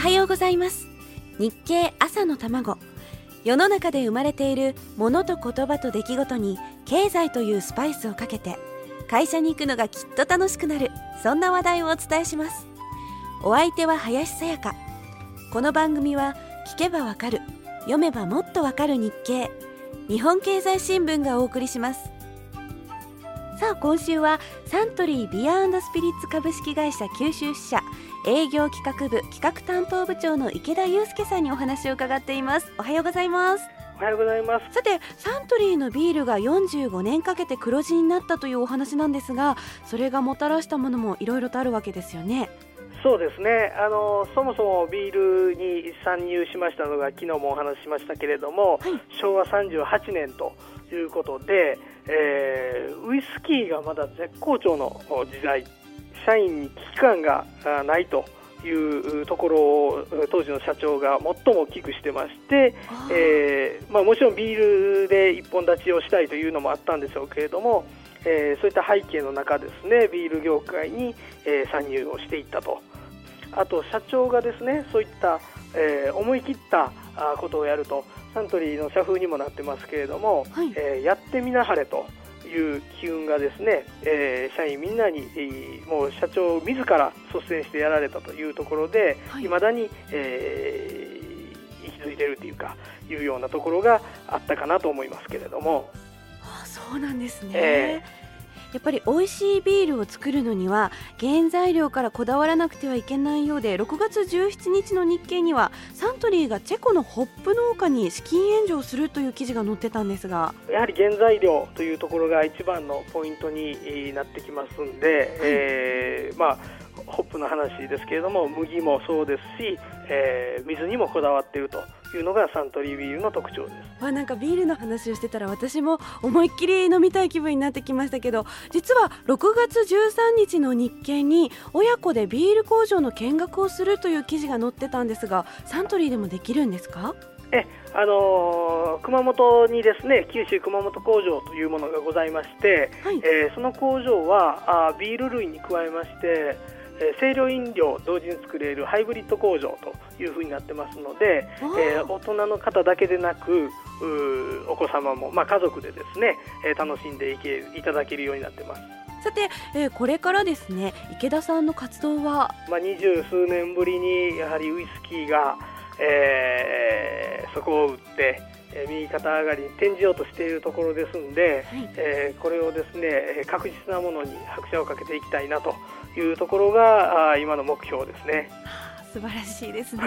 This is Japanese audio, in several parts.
はようございます。日経朝の卵。世の中で生まれているものと言葉と出来事に経済というスパイスをかけて会社に行くのがきっと楽しくなるそんな話題をお伝えします。お相手は林さやか。この番組は聞けばわかる読めばもっとわかる日経日本経済新聞がお送りします。さあ今週はサントリービアスピリッツ株式会社九州支社営業企画部企画担当部長の池田祐介さんにお話を伺っています。おはようございます。おはようございます。さてサントリーのビールが45年かけて黒字になったというお話なんですがそれがもたらしたものもいろいろとあるわけですよね。そうですね。あのそもそもビールに参入しましたのが昨日もお話ししましたけれども、はい、昭和38年ということで、えー、ウイスキーがまだ絶好調の時代社員に危機感がないというところを当時の社長が最も危惧してまして、えーまあ、もちろんビールで一本立ちをしたいというのもあったんでしょうけれども、えー、そういった背景の中ですねビール業界に、えー、参入をしていったと。あと社長がですねそういった、えー、思い切ったことをやるとサントリーの社風にもなってますけれども、はい、えー、やってみなはれという機運がですね、えー、社員みんなに、えー、もう社長自ら率先してやられたというところで、はいまだに、えー、息づいてるというかいうようなところがあったかなと思いますけれども。あそうなんですね、えーやっぱり美味しいビールを作るのには原材料からこだわらなくてはいけないようで6月17日の日経にはサントリーがチェコのホップ農家に資金援助をするという記事が載ってたんですが。やはり原材料というところが一番のポイントになってきますんで、はい、えー、まあホップの話ですけれども麦もそうですし、えー、水にもこだわっているというのがサントリービールの特徴です。あなんかビールの話をしてたら私も思いっきり飲みたい気分になってきましたけど実は6月13日の日経に親子でビール工場の見学をするという記事が載ってたんですがサントリーでもできるんですか？えあのー、熊本にですね九州熊本工場というものがございまして、はい、えー、その工場はあビール類に加えましてえ清涼飲料同時に作れるハイブリッド工場というふうになってますので、えー、大人の方だけでなくお子様も、まあ、家族でですね、えー、楽しんでいけいただけるようになってます。さて、えー、これからですね池田さんの活動は、まあ、二十数年ぶりにやはりウイスキーが、えー、そこを打ってえ右肩上がりに転じようとしているところですんで、はい、えー、これをですね確実なものに拍車をかけていきたいなというところが今の目標ですね。素晴らしいですね、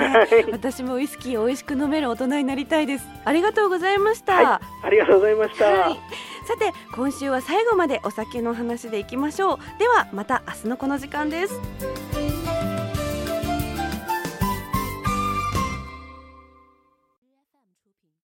私もウイスキーを美味しく飲める大人になりたいです。ありがとうございました、はい、ありがとうございました、はい、さて今週は最後までお酒の話でいきましょう。ではまた明日のこの時間です